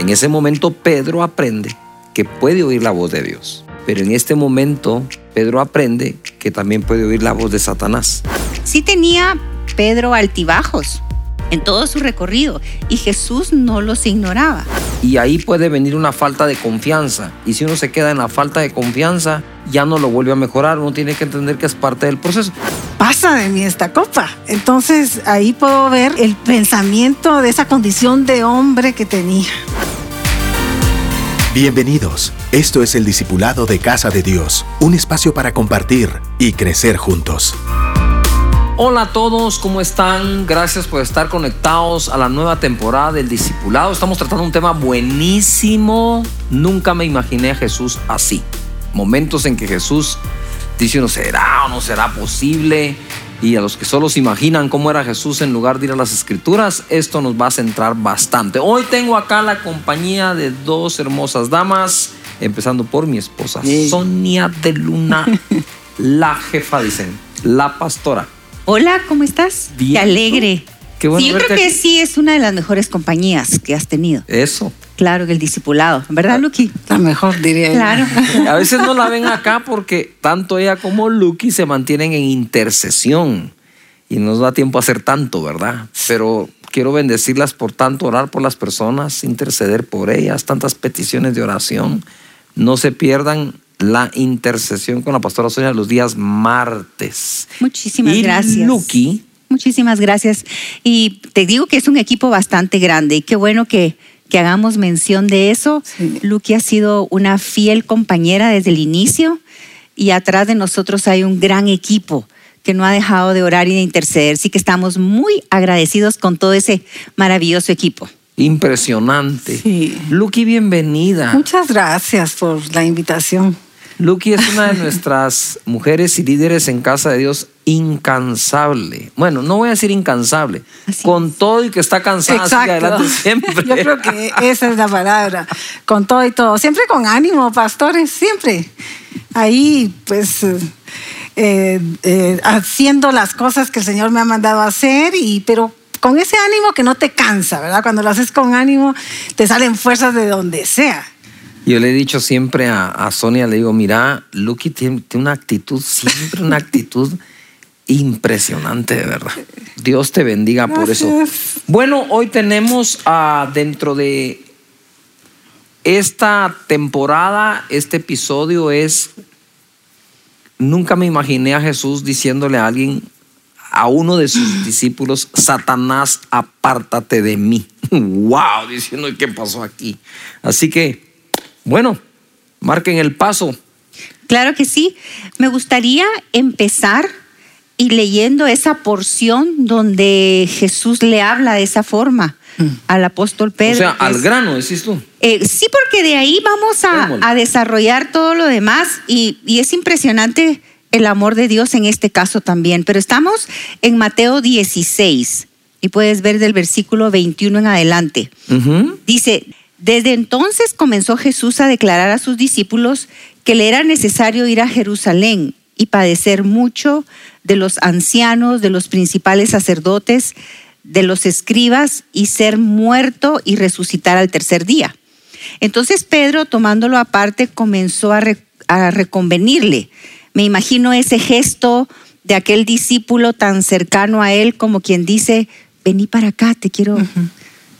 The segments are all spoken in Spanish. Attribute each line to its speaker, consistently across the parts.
Speaker 1: En ese momento Pedro aprende que puede oír la voz de Dios. Pero en este momento Pedro aprende que también puede oír la voz de Satanás.
Speaker 2: Sí tenía Pedro altibajos en todo su recorrido y Jesús no los ignoraba.
Speaker 1: Y ahí puede venir una falta de confianza. Y si uno se queda en la falta de confianza, ya no lo vuelve a mejorar. Uno tiene que entender que es parte del proceso.
Speaker 3: Pasa de mí esta copa. Entonces ahí puedo ver el pensamiento de esa condición de hombre que tenía.
Speaker 4: Bienvenidos. Esto es el Discipulado de Casa de Dios, un espacio para compartir y crecer juntos.
Speaker 1: Hola a todos, ¿cómo están? Gracias por estar conectados a la nueva temporada del Discipulado. Estamos tratando un tema buenísimo. Nunca me imaginé a Jesús así. Momentos en que Jesús dice uno, ¿será o no será posible? Y a los que solo se imaginan cómo era Jesús en lugar de ir a las escrituras, esto nos va a centrar bastante. Hoy tengo acá la compañía de dos hermosas damas, empezando por mi esposa, Sonia de Luna, la jefa, dicen, la pastora.
Speaker 2: Hola, ¿cómo estás?
Speaker 1: Bien.
Speaker 2: Qué alegre.
Speaker 1: Qué bueno
Speaker 2: sí, yo
Speaker 1: verte
Speaker 2: creo que
Speaker 1: aquí.
Speaker 2: sí es una de las mejores compañías que has tenido.
Speaker 1: Eso.
Speaker 2: Claro, el discipulado, ¿verdad, Luqui?
Speaker 3: La mejor, diría yo.
Speaker 2: Claro.
Speaker 1: A veces no la ven acá porque tanto ella como Lucky se mantienen en intercesión y no nos da tiempo a hacer tanto, ¿verdad? Pero quiero bendecirlas por tanto, orar por las personas, interceder por ellas, tantas peticiones de oración. No se pierdan la intercesión con la pastora Sonia los días martes.
Speaker 2: Muchísimas
Speaker 1: y
Speaker 2: gracias.
Speaker 1: Lucky,
Speaker 2: Muchísimas gracias. Y te digo que es un equipo bastante grande y qué bueno que, que hagamos mención de eso.
Speaker 3: Sí.
Speaker 2: Luqui ha sido una fiel compañera desde el inicio y atrás de nosotros hay un gran equipo que no ha dejado de orar y de interceder. Sí que estamos muy agradecidos con todo ese maravilloso equipo.
Speaker 1: impresionante.
Speaker 3: Sí.
Speaker 1: Lucky, bienvenida.
Speaker 3: Muchas gracias por la invitación.
Speaker 1: Lucky es una de nuestras mujeres y líderes en Casa de Dios incansable. Bueno, no voy a decir incansable,
Speaker 2: Así
Speaker 1: con todo y que está cansada, adelante siempre.
Speaker 3: Yo creo que esa es la palabra. Con todo y todo. Siempre con ánimo, pastores, siempre. Ahí, pues, eh, eh, eh, haciendo las cosas que el Señor me ha mandado a hacer, y, pero con ese ánimo que no te cansa, ¿verdad? Cuando lo haces con ánimo, te salen fuerzas de donde sea.
Speaker 1: Yo le he dicho siempre a, a Sonia, le digo, mira, Lucky tiene, tiene una actitud, siempre una actitud impresionante, de verdad. Dios te bendiga por eso. Bueno, hoy tenemos dentro de esta temporada, este episodio es, nunca me imaginé a Jesús diciéndole a alguien, a uno de sus discípulos, Satanás, apártate de mí. wow, diciendo, ¿qué pasó aquí? Así que, bueno, marquen el paso.
Speaker 2: Claro que sí. Me gustaría empezar y leyendo esa porción donde Jesús le habla de esa forma al apóstol Pedro.
Speaker 1: o sea, al
Speaker 2: es-
Speaker 1: grano, decís tú.
Speaker 2: Eh, sí, porque de ahí vamos a, a desarrollar todo lo demás y, y es impresionante el amor de Dios en este caso también. Pero estamos en Mateo 16 y puedes ver del versículo 21 en adelante. Dice, desde entonces comenzó Jesús a declarar a sus discípulos que le era necesario ir a Jerusalén y padecer mucho de los ancianos, de los principales sacerdotes, de los escribas y ser muerto y resucitar al tercer día. Entonces Pedro, tomándolo aparte, comenzó a, re- a reconvenirle. Me imagino ese gesto de aquel discípulo tan cercano a él como quien dice, vení para acá, te quiero,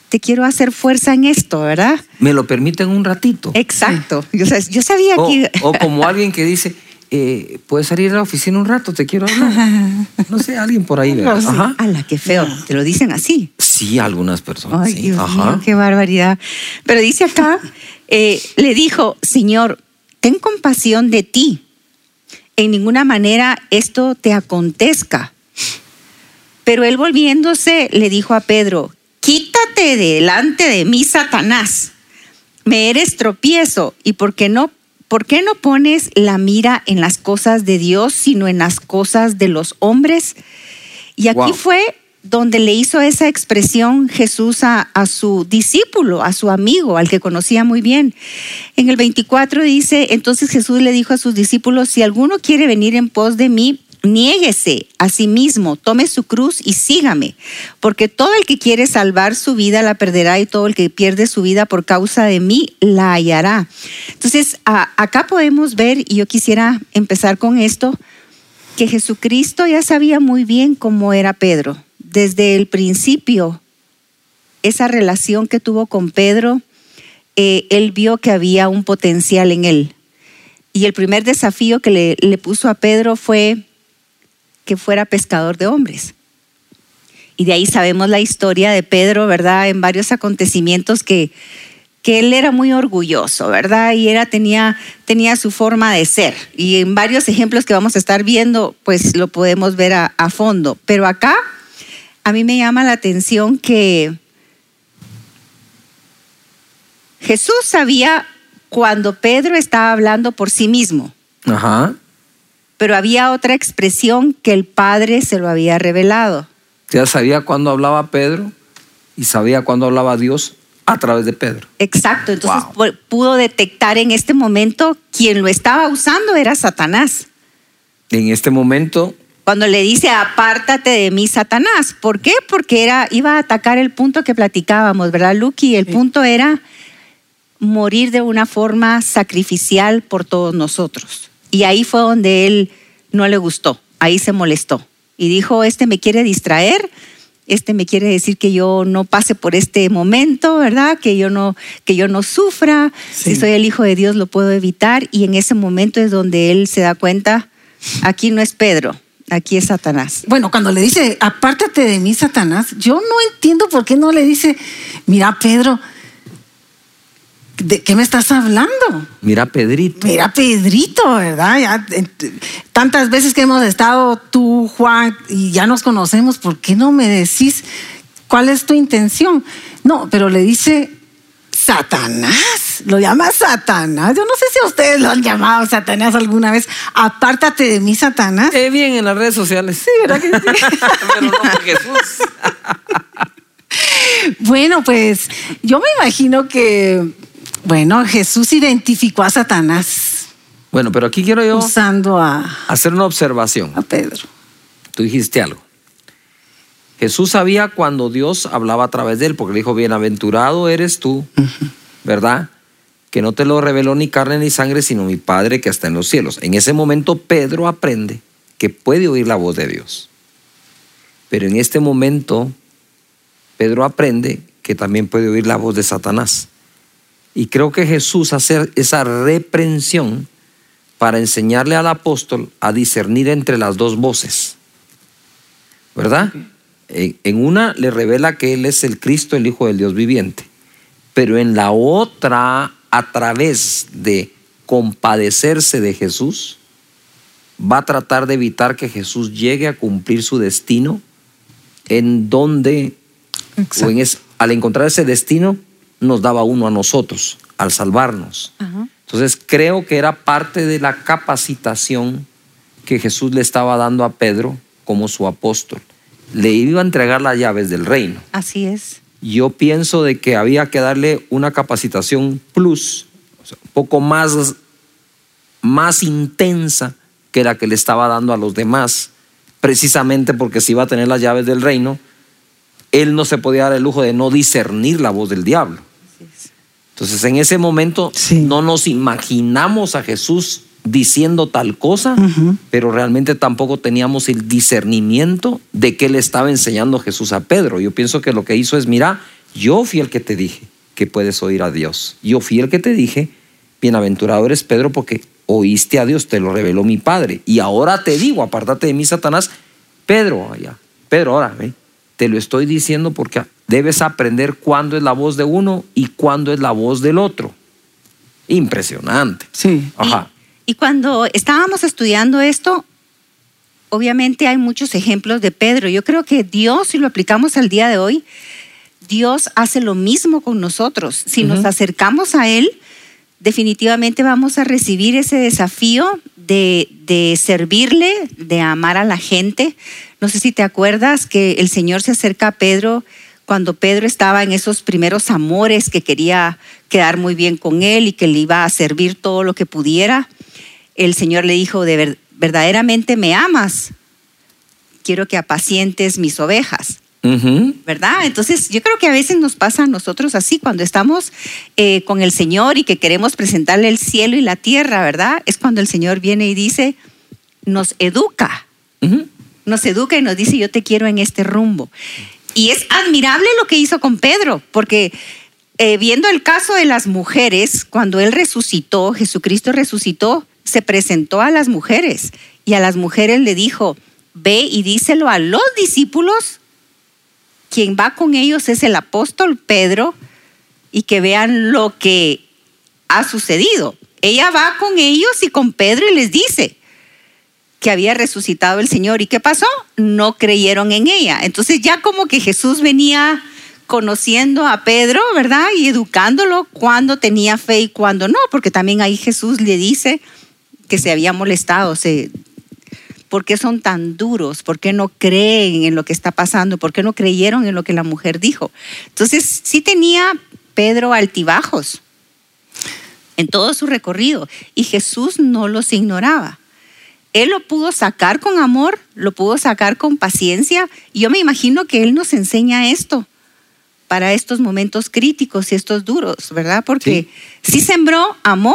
Speaker 2: te quiero hacer fuerza en esto, ¿verdad?
Speaker 1: ¿Me lo permiten un ratito?
Speaker 2: Exacto. Yo, sa- yo sabía
Speaker 1: O,
Speaker 2: que...
Speaker 1: o como alguien que dice, eh, ¿puedes salir a la oficina un rato? Te quiero hablar. No sé, alguien por ahí. ¿verdad?
Speaker 3: Algo así.
Speaker 1: Ajá.
Speaker 2: ¡Hala, qué feo! Te lo dicen así.
Speaker 1: Sí, algunas personas.
Speaker 2: Ay,
Speaker 1: sí.
Speaker 2: Dios
Speaker 1: Ajá.
Speaker 2: mío, qué barbaridad. Pero dice acá, eh, le dijo, Señor, ten compasión de ti. En ninguna manera esto te acontezca. Pero él volviéndose le dijo a Pedro, quítate de delante de mí, Satanás. Me eres tropiezo. ¿Y por qué no? ¿Por qué no pones la mira en las cosas de Dios, sino en las cosas de los hombres? Y aquí
Speaker 1: Wow.
Speaker 2: fue donde le hizo esa expresión Jesús a, a su discípulo, a su amigo, al que conocía muy bien. En el 24 dice, entonces Jesús le dijo a sus discípulos, si alguno quiere venir en pos de mí, Niéguese a sí mismo, tome su cruz y sígame, porque todo el que quiere salvar su vida la perderá y todo el que pierde su vida por causa de mí la hallará. Entonces, acá podemos ver, y yo quisiera empezar con esto, que Jesucristo ya sabía muy bien cómo era Pedro. Desde el principio, esa relación que tuvo con Pedro, eh, él vio que había un potencial en él. Y el primer desafío que le, le puso a Pedro fue que fuera pescador de hombres. Y de ahí sabemos la historia de Pedro, ¿verdad? En varios acontecimientos que, que él era muy orgulloso, ¿verdad? Y era, tenía, tenía su forma de ser. Y en varios ejemplos que vamos a estar viendo, pues lo podemos ver a, a fondo. Pero acá a mí me llama la atención que Jesús sabía cuando Pedro estaba hablando por sí mismo.
Speaker 1: Ajá.
Speaker 2: Pero había otra expresión que el Padre se lo había revelado.
Speaker 1: Ya sabía cuándo hablaba Pedro y sabía cuándo hablaba Dios a través de Pedro.
Speaker 2: Exacto, entonces pudo detectar en este momento quien lo estaba usando era Satanás.
Speaker 1: En este momento
Speaker 2: cuando le dice apártate de mí Satanás, ¿por qué? Porque era iba a atacar el punto que platicábamos, ¿verdad, Lucky? El punto era morir de una forma sacrificial por todos nosotros. Y ahí fue donde él no le gustó, ahí se molestó y dijo, este me quiere distraer, este me quiere decir que yo no pase por este momento, ¿verdad? Que yo no, que yo no sufra, si soy el hijo de Dios lo puedo evitar y en ese momento es donde él se da cuenta, aquí no es Pedro, aquí es Satanás.
Speaker 3: Bueno, cuando le dice, apártate de mí, Satanás, yo no entiendo por qué no le dice, mira, Pedro, ¿De qué me estás hablando?
Speaker 1: Mira Pedrito.
Speaker 3: Mira Pedrito, ¿verdad? Ya, tantas veces que hemos estado tú, Juan, y ya nos conocemos, ¿por qué no me decís cuál es tu intención? No, pero le dice Satanás, lo llama Satanás. Yo no sé si a ustedes lo han llamado Satanás alguna vez. Apártate de mí, Satanás.
Speaker 1: Eh, bien, en las redes sociales.
Speaker 3: Sí, ¿verdad que sí?
Speaker 1: pero no por Jesús.
Speaker 3: bueno, pues yo me imagino que bueno, Jesús identificó a Satanás.
Speaker 1: Bueno, pero aquí quiero yo
Speaker 3: usando a
Speaker 1: hacer una observación.
Speaker 3: A Pedro.
Speaker 1: Tú dijiste algo. Jesús sabía cuando Dios hablaba a través de él, porque le dijo, bienaventurado eres tú, ¿verdad? Que no te lo reveló ni carne ni sangre, sino mi Padre que está en los cielos. En ese momento Pedro aprende que puede oír la voz de Dios. Pero en este momento Pedro aprende que también puede oír la voz de Satanás. Y creo que Jesús hace esa reprensión para enseñarle al apóstol a discernir entre las dos voces. ¿Verdad? En una le revela que Él es el Cristo, el Hijo del Dios viviente. Pero en la otra, a través de compadecerse de Jesús, va a tratar de evitar que Jesús llegue a cumplir su destino en donde, al encontrar ese destino, nos daba uno a nosotros al salvarnos. Entonces creo que era parte de la capacitación que Jesús le estaba dando a Pedro como su apóstol. Le iba a entregar las llaves del reino.
Speaker 2: Así es.
Speaker 1: Yo pienso de que había que darle una capacitación plus, un poco más, más intensa que la que le estaba dando a los demás, precisamente porque si iba a tener las llaves del reino, él no se podía dar el lujo de no discernir la voz del diablo. Entonces en ese momento no nos imaginamos a Jesús diciendo tal cosa, pero realmente tampoco teníamos el discernimiento de qué le estaba enseñando Jesús a Pedro. Yo pienso que lo que hizo es, mira, yo fui el que te dije que puedes oír a Dios. Yo fui el que te dije, bienaventurado eres Pedro porque oíste a Dios, te lo reveló mi Padre. Y ahora te digo, apártate de mí, Satanás, Pedro, allá, Pedro, ahora, ¿ve? Te lo estoy diciendo porque debes aprender cuándo es la voz de uno y cuándo es la voz del otro. Impresionante.
Speaker 3: Sí.
Speaker 1: Ajá.
Speaker 2: Y, cuando estábamos estudiando esto, obviamente hay muchos ejemplos de Pedro. Yo creo que Dios, si lo aplicamos al día de hoy, Dios hace lo mismo con nosotros. Si nos acercamos a Él, definitivamente vamos a recibir ese desafío de, de, servirle, de amar a la gente. No sé si te acuerdas que el Señor se acerca a Pedro cuando Pedro estaba en esos primeros amores que quería quedar muy bien con él y que le iba a servir todo lo que pudiera. El Señor le dijo, de verdaderamente me amas, quiero que apacientes mis ovejas. ¿Verdad? Entonces yo creo que a veces nos pasa a nosotros así, cuando estamos eh, con el Señor y que queremos presentarle el cielo y la tierra, ¿verdad? Es cuando el Señor viene y dice, nos educa, nos educa y nos dice, yo te quiero en este rumbo. Y es admirable lo que hizo con Pedro, porque eh, viendo el caso de las mujeres, cuando Él resucitó, Jesucristo resucitó, se presentó a las mujeres y a las mujeres le dijo, ve y díselo a los discípulos quien va con ellos es el apóstol Pedro y que vean lo que ha sucedido. Ella va con ellos y con Pedro y les dice que había resucitado el Señor. ¿Y qué pasó? No creyeron en ella. Entonces ya como que Jesús venía conociendo a Pedro, ¿verdad? Y educándolo cuando tenía fe y cuando no, porque también ahí Jesús le dice que se había molestado, se ¿Por qué son tan duros? ¿Por qué no creen en lo que está pasando? ¿Por qué no creyeron en lo que la mujer dijo? Entonces, sí tenía Pedro altibajos en todo su recorrido y Jesús no los ignoraba. Él lo pudo sacar con amor, lo pudo sacar con paciencia y yo me imagino que Él nos enseña esto para estos momentos críticos y estos duros, ¿verdad? Porque sí, sembró amor,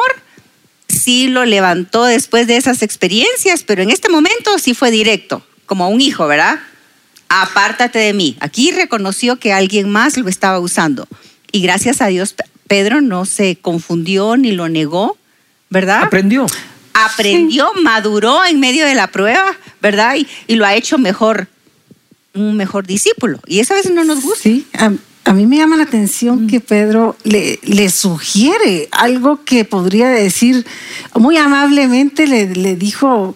Speaker 2: sí lo levantó después de esas experiencias, pero en este momento sí fue directo, como un hijo, ¿verdad? Apártate de mí. Aquí reconoció que alguien más lo estaba usando. Y gracias a Dios, Pedro no se confundió ni lo negó, ¿verdad?
Speaker 1: Aprendió.
Speaker 2: Aprendió, maduró en medio de la prueba, ¿verdad? Y, y lo ha hecho mejor, un mejor discípulo. Y eso a veces no nos gusta.
Speaker 3: Sí, a, a mí me llama la atención que Pedro le, le sugiere algo que podría decir, muy amablemente le, le dijo,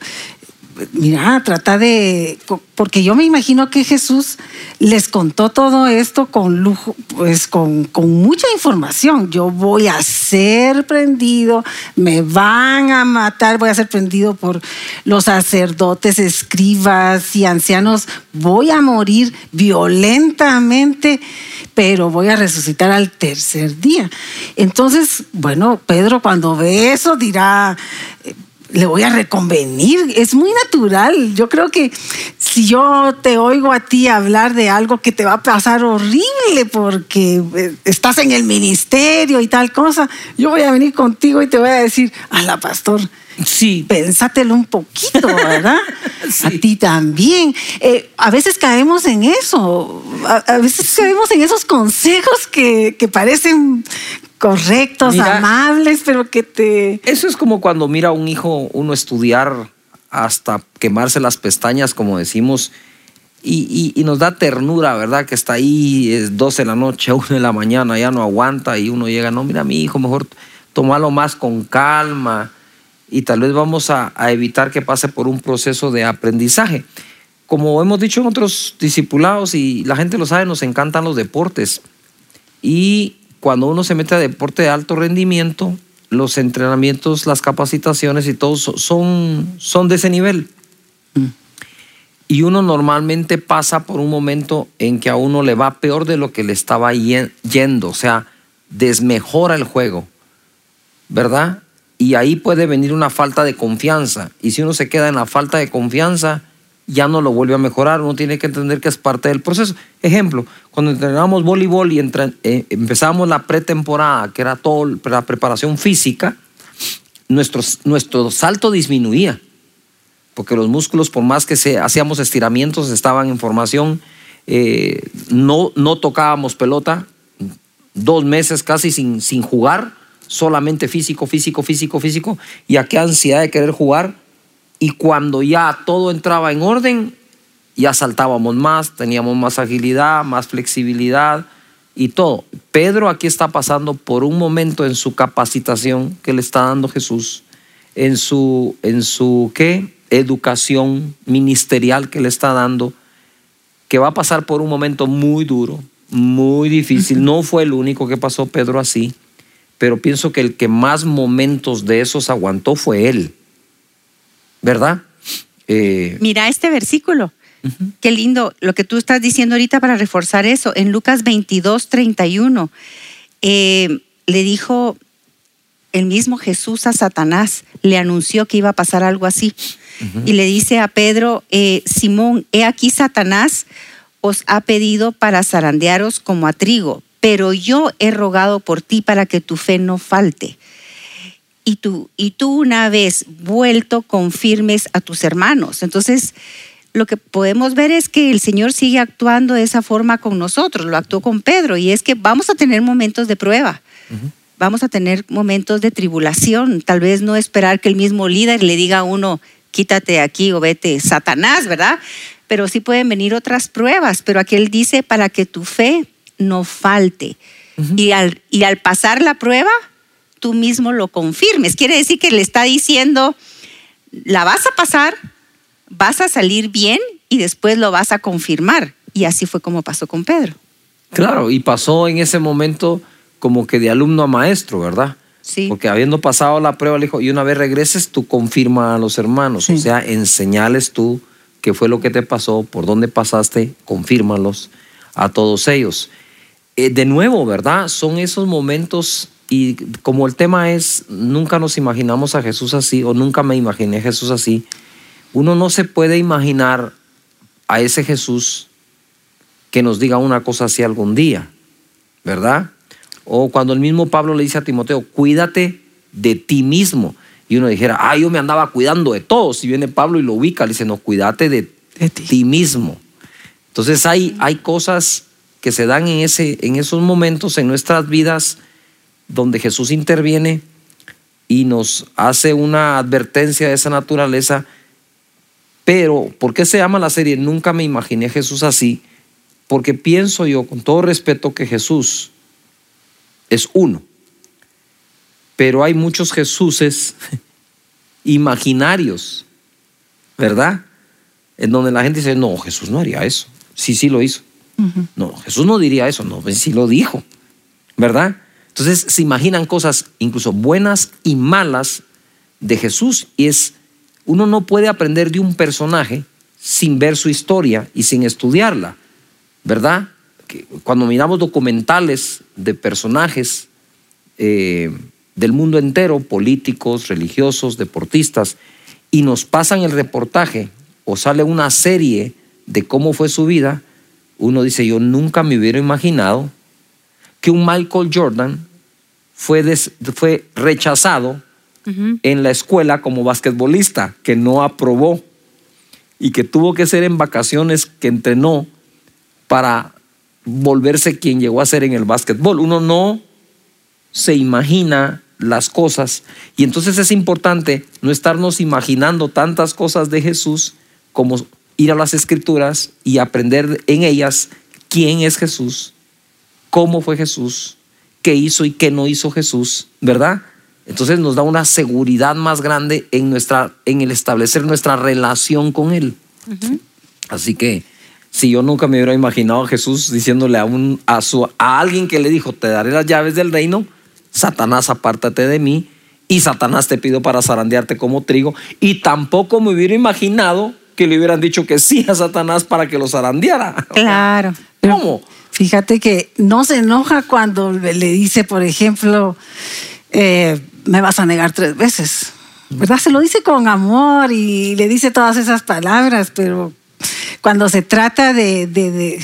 Speaker 3: mira, trata de, porque yo me imagino que Jesús les contó todo esto con lujo, pues con, con mucha información. Yo voy a ser prendido, me van a matar, voy a ser prendido por los sacerdotes, escribas y ancianos, voy a morir violentamente, pero voy a resucitar al tercer día. Entonces, bueno, Pedro cuando ve eso dirá, le voy a reconvenir. Es muy natural. Yo creo que si yo te oigo a ti hablar de algo que te va a pasar horrible porque eh, estás en el ministerio y tal cosa, yo voy a venir contigo y te voy a decir, a la pastor.
Speaker 1: Sí.
Speaker 3: Pensátelo un poquito, ¿verdad?
Speaker 1: Sí.
Speaker 3: A ti también. Eh, a veces caemos en eso. A, a veces caemos en esos consejos que, que parecen correctos,
Speaker 1: Mira.
Speaker 3: amables, pero que te...
Speaker 1: Eso es como cuando mira a un hijo uno estudiar hasta quemarse las pestañas, como decimos, y, y- y nos da ternura, ¿verdad? Que está ahí, es 12 de la noche, 1 de la mañana, ya no aguanta y uno llega, no, mira, mi hijo, mejor tomarlo más con calma y tal vez vamos a, a evitar que pase por un proceso de aprendizaje. Como hemos dicho en otros discipulados y la gente lo sabe, nos encantan los deportes. Y cuando uno se mete a deporte de alto rendimiento, los entrenamientos, las capacitaciones y todo so- son, son de ese nivel. Y uno normalmente pasa por un momento en que a uno le va peor de lo que le estaba ye- yendo, o sea, desmejora el juego, ¿verdad? Y ahí puede venir una falta de confianza. Y si uno se queda en la falta de confianza, ya no lo vuelve a mejorar. Uno tiene que entender que es parte del proceso. Ejemplo, cuando entrenábamos voleibol y eh, empezábamos la pretemporada, que era toda la preparación física, nuestro, nuestro salto disminuía. Porque los músculos, por más que hacíamos estiramientos, estaban en formación. eh, no, no tocábamos pelota, dos meses casi sin, sin jugar, solamente físico, físico, físico, físico, y a qué ansiedad de querer jugar. Y cuando ya todo entraba en orden, ya saltábamos más, teníamos más agilidad, más flexibilidad y todo. Pedro aquí está pasando por un momento en su capacitación que le está dando Jesús, en su, en su ¿qué? educación ministerial que le está dando, que va a pasar por un momento muy duro, muy difícil. No fue el único que pasó Pedro así, pero pienso que el que más momentos de esos aguantó fue él. ¿Verdad? Eh,
Speaker 2: Mira este versículo. Qué lindo lo que tú estás diciendo ahorita para reforzar eso. En Lucas 22, 31, eh, le dijo el mismo Jesús a Satanás, le anunció que iba a pasar algo así. y le dice a Pedro, eh, Simón, he aquí Satanás os ha pedido para zarandearos como a trigo, pero yo he rogado por ti para que tu fe no falte. Y tú, y tú una vez vuelto confirmes a tus hermanos. Entonces, lo que podemos ver es que el Señor sigue actuando de esa forma con nosotros, lo actuó con Pedro, y es que vamos a tener momentos de prueba. Vamos a tener momentos de tribulación, tal vez no esperar que el mismo líder le diga a uno, quítate aquí o vete, Satanás, ¿verdad? Pero sí pueden venir otras pruebas, pero aquí él dice para que tu fe no falte. y, al, y al pasar la prueba, tú mismo lo confirmes. Quiere decir que le está diciendo, la vas a pasar, vas a salir bien y después lo vas a confirmar. Y así fue como pasó con Pedro.
Speaker 1: Claro, y pasó en ese momento como que de alumno a maestro, ¿verdad?
Speaker 2: Sí.
Speaker 1: Porque habiendo pasado la prueba, le dijo, y una vez regreses, tú confirma a los hermanos.
Speaker 3: Sí.
Speaker 1: O sea, enseñales tú qué fue lo que te pasó, por dónde pasaste, confírmalos a todos ellos. Eh, de nuevo, ¿verdad? Son esos momentos, y como el tema es, nunca nos imaginamos a Jesús así, o nunca me imaginé a Jesús así, uno no se puede imaginar a ese Jesús que nos diga una cosa así algún día, ¿verdad? O cuando el mismo Pablo le dice a Timoteo, cuídate de ti mismo. Y uno dijera, ah, yo me andaba cuidando de todos. Si viene Pablo y lo ubica, le dice, no, cuídate de,
Speaker 3: De ti.
Speaker 1: ti mismo. Entonces hay, hay cosas que se dan en, ese, en esos momentos en nuestras vidas donde Jesús interviene y nos hace una advertencia de esa naturaleza. Pero, ¿por qué se llama la serie? Nunca me imaginé a Jesús así. Porque pienso yo, con todo respeto, que Jesús es uno. Pero hay muchos Jesuses imaginarios, ¿verdad? En donde la gente dice, no, Jesús no haría eso. Sí, sí lo hizo. No, Jesús no diría eso, no, sí lo dijo, ¿verdad? Entonces se imaginan cosas incluso buenas y malas de Jesús y es, uno no puede aprender de un personaje sin ver su historia y sin estudiarla, ¿verdad? Cuando miramos documentales de personajes eh, del mundo entero, políticos, religiosos, deportistas, y nos pasan el reportaje o sale una serie de cómo fue su vida, uno dice, yo nunca me hubiera imaginado que un Michael Jordan fue, des- fue rechazado en la escuela como basquetbolista, que no aprobó y que tuvo que ser en vacaciones que entrenó para volverse quien llegó a ser en el básquetbol. Uno no se imagina las cosas y entonces es importante no estarnos imaginando tantas cosas de Jesús como ir a las escrituras y aprender en ellas quién es Jesús, cómo fue Jesús, qué hizo y qué no hizo Jesús, ¿verdad? Entonces nos da una seguridad más grande en, nuestra, en el establecer nuestra relación con Él. Así que si yo nunca me hubiera imaginado a Jesús diciéndole a, un, a, su, a alguien que le dijo, te daré las llaves del reino, Satanás, apártate de mí, y Satanás te pido para zarandearte como trigo, y tampoco me hubiera imaginado que le hubieran dicho que sí a Satanás para que lo zarandeara.
Speaker 2: Claro.
Speaker 1: ¿Cómo?
Speaker 3: Fíjate que no se enoja cuando le dice, por ejemplo, eh, me vas a negar tres veces. ¿Verdad? Se lo dice con amor y le dice todas esas palabras, pero cuando se trata de, de, de,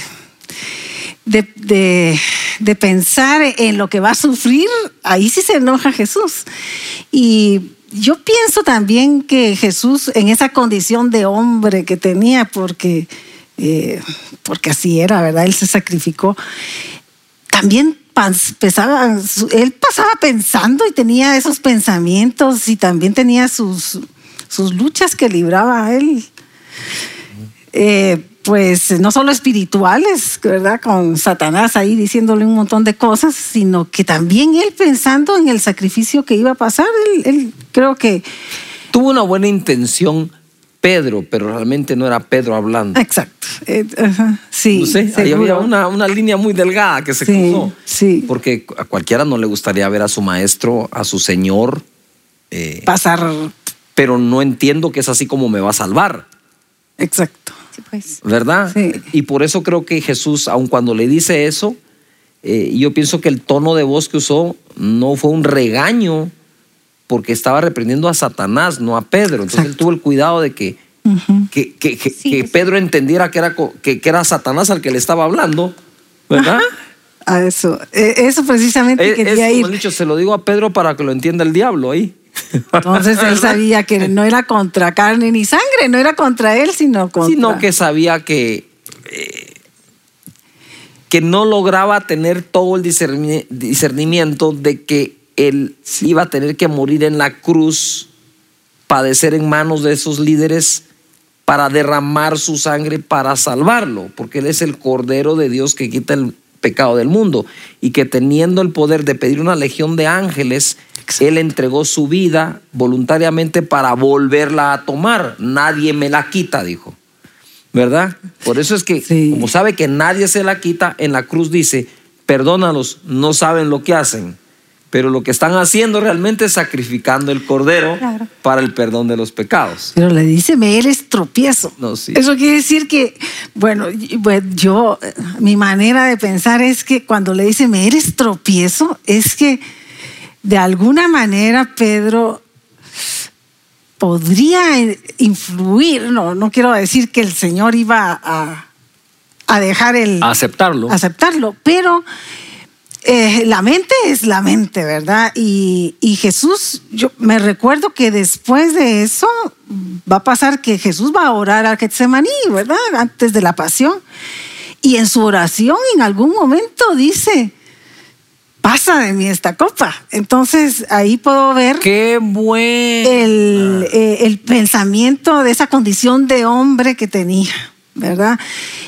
Speaker 3: de- de- de pensar en lo que va a sufrir, ahí sí se enoja Jesús. Y yo pienso también que Jesús en esa condición de hombre que tenía, porque, eh, porque así era, ¿verdad? Él se sacrificó. También su- él pasaba pensando y tenía esos pensamientos y también tenía sus, sus luchas que libraba él. Eh, pues no solo espirituales, ¿verdad? Con Satanás ahí diciéndole un montón de cosas, sino que también él pensando en el sacrificio que iba a pasar. Él, él creo que
Speaker 1: Tuvo una buena intención Pedro, pero realmente no era Pedro hablando.
Speaker 3: Exacto. Eh, ajá, sí.
Speaker 1: No sé, ahí había una, una línea muy delgada que se
Speaker 3: Sí,
Speaker 1: cruzó.
Speaker 3: sí.
Speaker 1: Porque a cualquiera no le gustaría ver a su maestro, a su señor, eh,
Speaker 3: Pasar.
Speaker 1: pero no entiendo que es así como me va a salvar,
Speaker 3: Exacto.
Speaker 2: Sí, pues.
Speaker 1: ¿verdad?
Speaker 3: Sí.
Speaker 1: Y por eso creo que Jesús, aun cuando le dice eso, eh, yo pienso que el tono de voz que usó no fue un regaño porque estaba reprendiendo a Satanás, no a Pedro. Entonces él tuvo el cuidado de que, que, que-
Speaker 2: Sí,
Speaker 1: Pedro entendiera que era, que, era Satanás al que le estaba hablando, ¿verdad?
Speaker 3: A eso, eh, eso precisamente
Speaker 1: Es,
Speaker 3: quería ir.
Speaker 1: dicho, se lo digo a Pedro para que lo entienda el diablo ahí.
Speaker 3: Entonces él sabía que no era contra carne ni sangre, no era contra él, sino contra.
Speaker 1: sino que sabía que, eh, que no lograba tener todo el discerni- discernimiento de que él iba a tener que morir en la cruz, padecer en manos de esos líderes para derramar su sangre para salvarlo, porque él es el Cordero de Dios que quita el pecado del mundo y que teniendo el poder de pedir una legión de ángeles, él entregó su vida voluntariamente para volverla a tomar. Nadie me la quita, dijo. ¿Verdad? Por eso es que,
Speaker 3: Sí.
Speaker 1: como sabe que nadie se la quita, en la cruz dice, perdónalos, no saben lo que hacen. Pero lo que están haciendo realmente es sacrificando el cordero
Speaker 2: Claro.
Speaker 1: para el perdón de los pecados.
Speaker 3: Pero le dice, me eres tropiezo.
Speaker 1: No, sí.
Speaker 3: Eso quiere decir que, bueno, bueno, yo, eh, mi manera de pensar es que cuando le dice, me eres tropiezo, es que de alguna manera Pedro podría influir, no, no quiero decir que el Señor iba a, a dejar el...
Speaker 1: Aceptarlo.
Speaker 3: aceptarlo, pero eh, la mente es la mente, ¿verdad? Y, y Jesús, yo me recuerdo que después de eso va a pasar que Jesús va a orar al Getsemaní, ¿verdad? Antes de la pasión. Y en su oración en algún momento dice, pasa de mí esta copa. Entonces ahí puedo ver
Speaker 1: Qué bueno.
Speaker 3: el, eh, el pensamiento de esa condición de hombre que tenía, ¿verdad?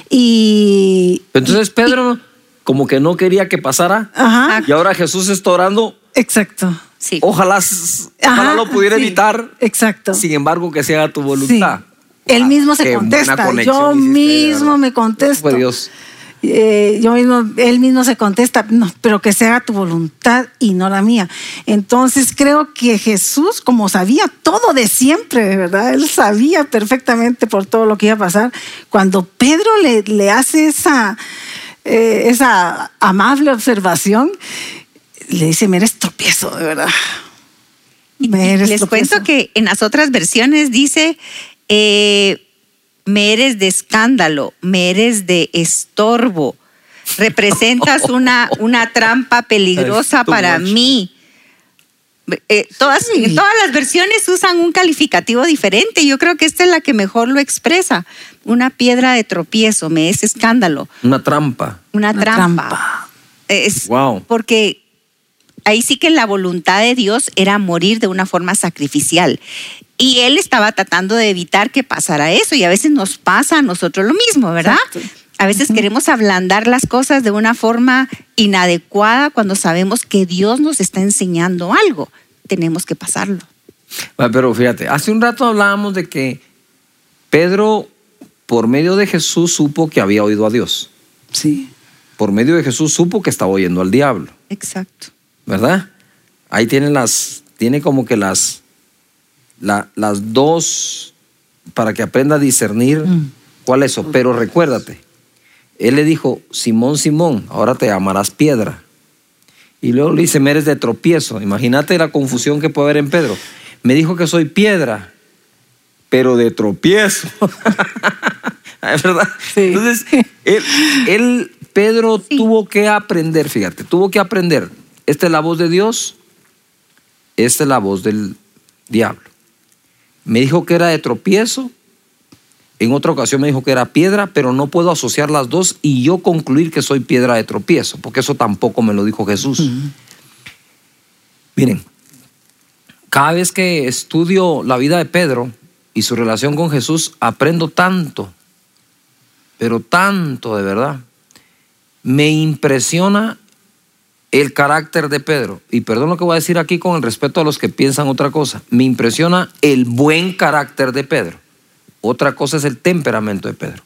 Speaker 3: Y...
Speaker 1: Entonces Pedro como que no quería que pasara.
Speaker 3: Ajá.
Speaker 1: Y ahora Jesús está orando.
Speaker 3: Exacto.
Speaker 2: Sí.
Speaker 1: Ojalá, ojalá
Speaker 3: Ajá,
Speaker 1: lo pudiera
Speaker 3: sí,
Speaker 1: evitar.
Speaker 3: Exacto.
Speaker 1: Sin embargo, que se haga tu
Speaker 3: Sí.
Speaker 1: voluntad.
Speaker 3: Él mismo se
Speaker 1: qué buena
Speaker 3: contesta. Yo mismo me contesto.
Speaker 1: Fue Dios.
Speaker 3: Eh, yo mismo, él mismo se contesta, no, pero que se haga tu voluntad y no la mía. Entonces creo que Jesús, como sabía todo de siempre, ¿verdad? Él sabía perfectamente por todo lo que iba a pasar. Cuando Pedro le, le hace esa, eh, esa amable observación, le dice, me eres tropiezo, de verdad. Me eres
Speaker 2: les
Speaker 3: tropiezo".
Speaker 2: cuento que en las otras versiones dice, eh, me eres de escándalo, me eres de estorbo, representas una, una trampa peligrosa para
Speaker 1: much.
Speaker 2: mí. Eh, todas,
Speaker 3: Sí.
Speaker 2: todas las versiones usan un calificativo diferente. Yo creo que esta es la que mejor lo expresa. Una piedra de tropiezo, me es escándalo,
Speaker 1: Una trampa.
Speaker 2: una,
Speaker 3: Una
Speaker 2: trampa.
Speaker 3: trampa.
Speaker 2: Es
Speaker 1: Wow.
Speaker 2: porque ahí sí que la voluntad de Dios era morir de una forma sacrificial. Y él estaba tratando de evitar que pasara eso. Y a veces nos pasa a nosotros lo mismo, ¿verdad?
Speaker 3: Exacto.
Speaker 2: A veces queremos ablandar las cosas de una forma inadecuada cuando sabemos que Dios nos está enseñando algo. Tenemos que pasarlo.
Speaker 1: Ah, Pero fíjate, hace un rato hablábamos de que Pedro, por medio de Jesús, supo que había oído a Dios.
Speaker 3: Sí.
Speaker 1: Por medio de Jesús supo que estaba oyendo al diablo.
Speaker 2: Exacto.
Speaker 1: ¿verdad? Ahí tiene las, tiene como que las, la- las dos para que aprenda a discernir
Speaker 3: Mm.
Speaker 1: cuál es eso. Pero recuérdate, él le dijo, Simón, Simón, ahora te llamarás piedra. Y luego le dice, me eres de tropiezo. Imagínate la confusión que puede haber en Pedro. Me dijo que soy piedra, pero de tropiezo. ¿Es verdad?
Speaker 3: Sí.
Speaker 1: Entonces, él, él, Pedro
Speaker 2: Sí.
Speaker 1: tuvo que aprender, fíjate, tuvo que aprender. Esta es la voz de Dios, esta es la voz del diablo. Me dijo que era de tropiezo, en otra ocasión me dijo que era piedra, pero no puedo asociar las dos y yo concluir que soy piedra de tropiezo, porque eso tampoco me lo dijo Jesús. Miren, cada vez que estudio la vida de Pedro y su relación con Jesús, aprendo tanto, pero tanto de verdad. Me impresiona el carácter de Pedro. Y perdón lo que voy a decir aquí con el respeto a los que piensan otra cosa. Me impresiona el buen carácter de Pedro. Otra cosa es el temperamento de Pedro.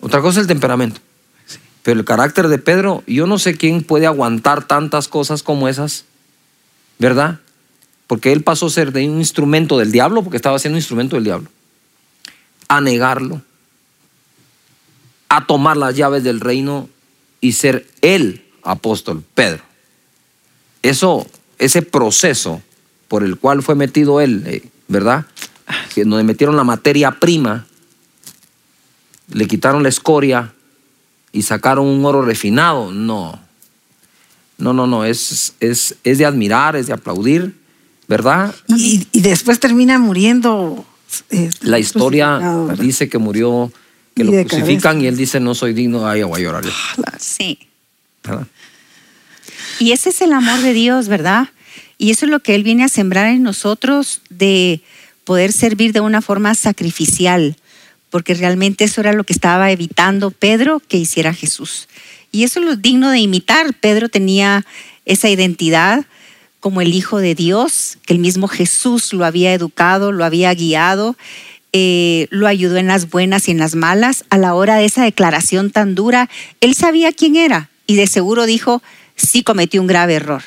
Speaker 1: Otra cosa es el temperamento. Pero el carácter de Pedro, yo no sé quién puede aguantar tantas cosas como esas, ¿verdad? Porque él pasó a ser de un instrumento del diablo, porque estaba siendo un instrumento del diablo, a negarlo, a tomar las llaves del reino y ser el apóstol Pedro. Eso ese proceso por el cual fue metido él, eh, ¿verdad? Que donde metieron la materia prima, le quitaron la escoria y sacaron un oro refinado. No. No, no, no. Es, es, es de admirar, es de aplaudir, ¿verdad?
Speaker 3: Y, y después termina muriendo. eh,
Speaker 1: La historia dice que murió, que
Speaker 3: Y
Speaker 1: lo crucifican
Speaker 3: cabeza.
Speaker 1: y él dice, no soy digno, ay, voy a llorar.
Speaker 2: Sí.
Speaker 1: ¿verdad?
Speaker 2: Y ese es el amor de Dios, ¿verdad? Y eso es lo que Él viene a sembrar en nosotros de poder servir de una forma sacrificial, porque realmente eso era lo que estaba evitando Pedro que hiciera Jesús. Y eso es lo digno de imitar. Pedro tenía esa identidad como el Hijo de Dios, que el mismo Jesús lo había educado, lo había guiado, eh, lo ayudó en las buenas y en las malas. A la hora de esa declaración tan dura, él sabía quién era y de seguro dijo, sí cometí un grave error.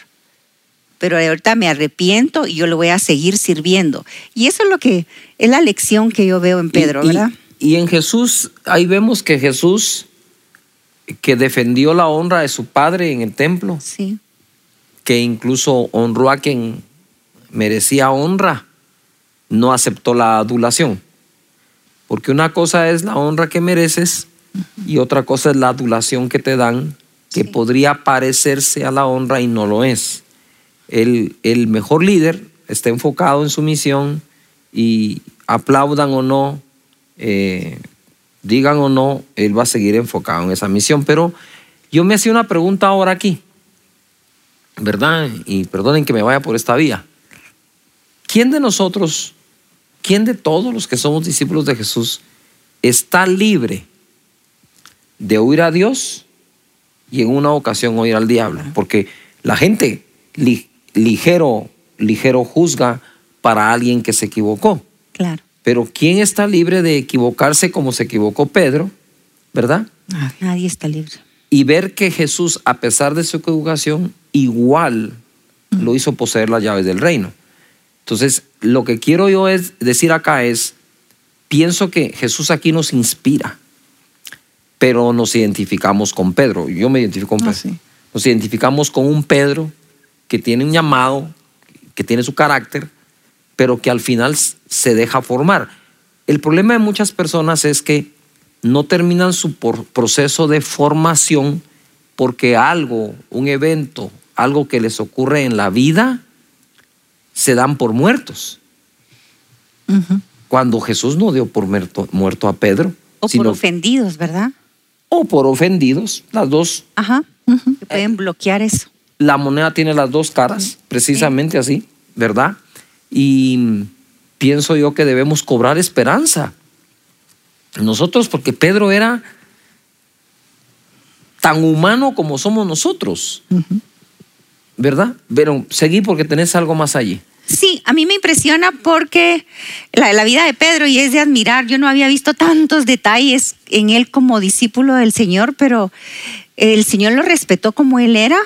Speaker 2: Pero ahorita me arrepiento y yo le voy a seguir sirviendo. Y eso es lo que es la lección que yo veo en Pedro,
Speaker 1: Y- y-
Speaker 2: ¿verdad?
Speaker 1: Y en Jesús, ahí vemos que Jesús, que defendió la honra de su padre en el templo,
Speaker 2: Sí,
Speaker 1: que incluso honró a quien merecía honra, no aceptó la adulación. Porque una cosa es la honra que mereces y otra cosa es la adulación que te dan, que
Speaker 2: Sí.
Speaker 1: podría parecerse a la honra y no lo es. El, el mejor líder está enfocado en su misión y aplaudan o no, eh, digan o no, él va a seguir enfocado en esa misión. Pero yo me hacía una pregunta ahora aquí. ¿verdad? Y perdonen que me vaya por esta vía. ¿Quién de nosotros, quién de todos los que somos discípulos de Jesús está libre de oír a Dios y en una ocasión oír al diablo? Porque la gente li- ligero, ligero juzga para alguien que se equivocó.
Speaker 2: claro.
Speaker 1: Pero ¿quién está libre de equivocarse como se equivocó Pedro? ¿Verdad?
Speaker 2: Nadie está libre.
Speaker 1: y ver que Jesús, a pesar de su equivocación, igual lo hizo poseer las llaves del reino. Entonces, lo que quiero yo es decir acá es, pienso que Jesús aquí nos inspira, pero nos identificamos con Pedro. Yo me identifico con
Speaker 3: Ah,
Speaker 1: Pedro.
Speaker 3: sí.
Speaker 1: Nos identificamos con un Pedro que tiene un llamado, que tiene su carácter, pero que al final se deja formar. El problema de muchas personas es que no terminan su proceso de formación porque algo, un evento, algo que les ocurre en la vida, se dan por muertos. Cuando Jesús no dio por muerto, muerto a Pedro,
Speaker 2: O por ofendidos, ¿verdad?
Speaker 1: O por ofendidos, las dos.
Speaker 2: Ajá. Pueden bloquear eso.
Speaker 1: La moneda tiene las dos caras, precisamente así, ¿verdad? Y pienso yo que debemos cobrar esperanza. Nosotros, porque Pedro era tan humano como somos nosotros, ¿verdad? Pero seguí porque tenés algo más allí.
Speaker 2: Sí, a mí me impresiona porque la, la vida de Pedro y es de admirar. Yo no había visto tantos detalles en él como discípulo del Señor, pero el Señor lo respetó como él era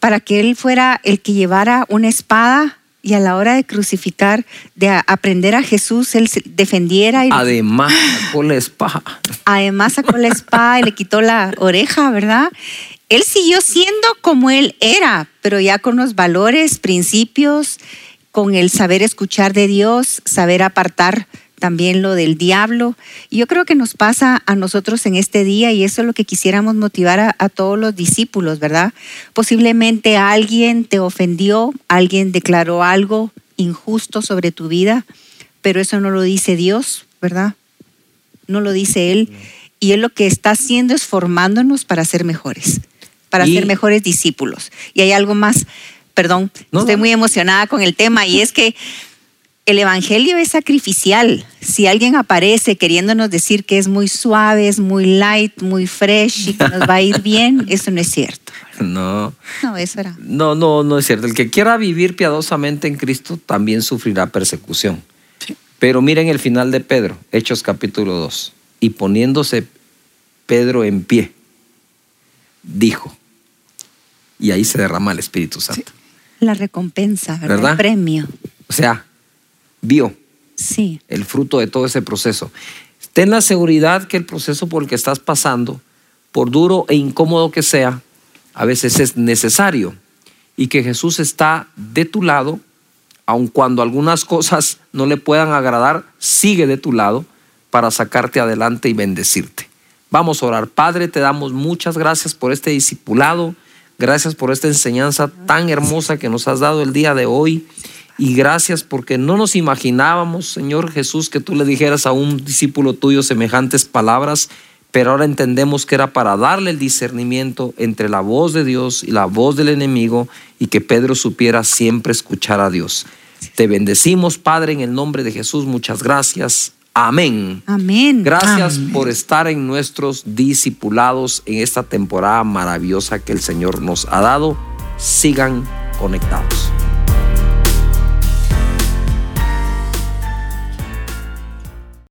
Speaker 2: para que él fuera el que llevara una espada y a la hora de crucificar, de aprender a Jesús, él se defendiera y
Speaker 1: Además, sacó la espada.
Speaker 2: además sacó la espada y le quitó la oreja, ¿verdad? Él siguió siendo como él era, pero ya con los valores, principios, con el saber escuchar de Dios, saber apartar también lo del diablo. Y yo creo que nos pasa a nosotros en este día y eso es lo que quisiéramos motivar a, a todos los discípulos, ¿verdad? Posiblemente alguien te ofendió, alguien declaró algo injusto sobre tu vida, pero eso no lo dice Dios, ¿verdad? no lo dice él. Y él lo que está haciendo es formándonos para ser mejores, para
Speaker 1: Y-
Speaker 2: ser mejores discípulos. Y hay algo más, perdón,
Speaker 1: No,
Speaker 2: estoy
Speaker 1: no.
Speaker 2: muy emocionada con el tema, y es que el Evangelio es sacrificial. Si alguien aparece queriéndonos decir que es muy suave, es muy light, muy fresh y que nos va a ir bien, eso no es cierto.
Speaker 1: No,
Speaker 2: No, eso era.
Speaker 1: no, no, no es cierto. El que quiera vivir piadosamente en Cristo también sufrirá persecución.
Speaker 3: Sí.
Speaker 1: Pero miren el final de Pedro, Hechos capítulo 2. Y poniéndose Pedro en pie, dijo, y ahí se derrama el Espíritu Santo.
Speaker 2: La recompensa, ¿verdad?
Speaker 1: ¿Verdad?
Speaker 2: El premio.
Speaker 1: O sea, vio
Speaker 2: Sí,
Speaker 1: el fruto de todo ese proceso. Ten la seguridad que el proceso por el que estás pasando, por duro e incómodo que sea, a veces es necesario. y que Jesús está de tu lado, aun cuando algunas cosas no le puedan agradar, sigue de tu lado para sacarte adelante y bendecirte. Vamos a orar. Padre, te damos muchas gracias por este discipulado. Gracias por esta enseñanza tan hermosa que nos has dado el día de hoy. Y gracias porque no nos imaginábamos, Señor Jesús, que tú le dijeras a un discípulo tuyo semejantes palabras, pero ahora entendemos que era para darle el discernimiento entre la voz de Dios y la voz del enemigo y que Pedro supiera siempre escuchar a Dios. Te bendecimos, Padre, en el nombre de Jesús. Muchas gracias. Amén.
Speaker 2: Amén.
Speaker 1: Gracias
Speaker 2: Amén.
Speaker 1: por estar en nuestros discipulados en esta temporada maravillosa que el Señor nos ha dado. Sigan conectados.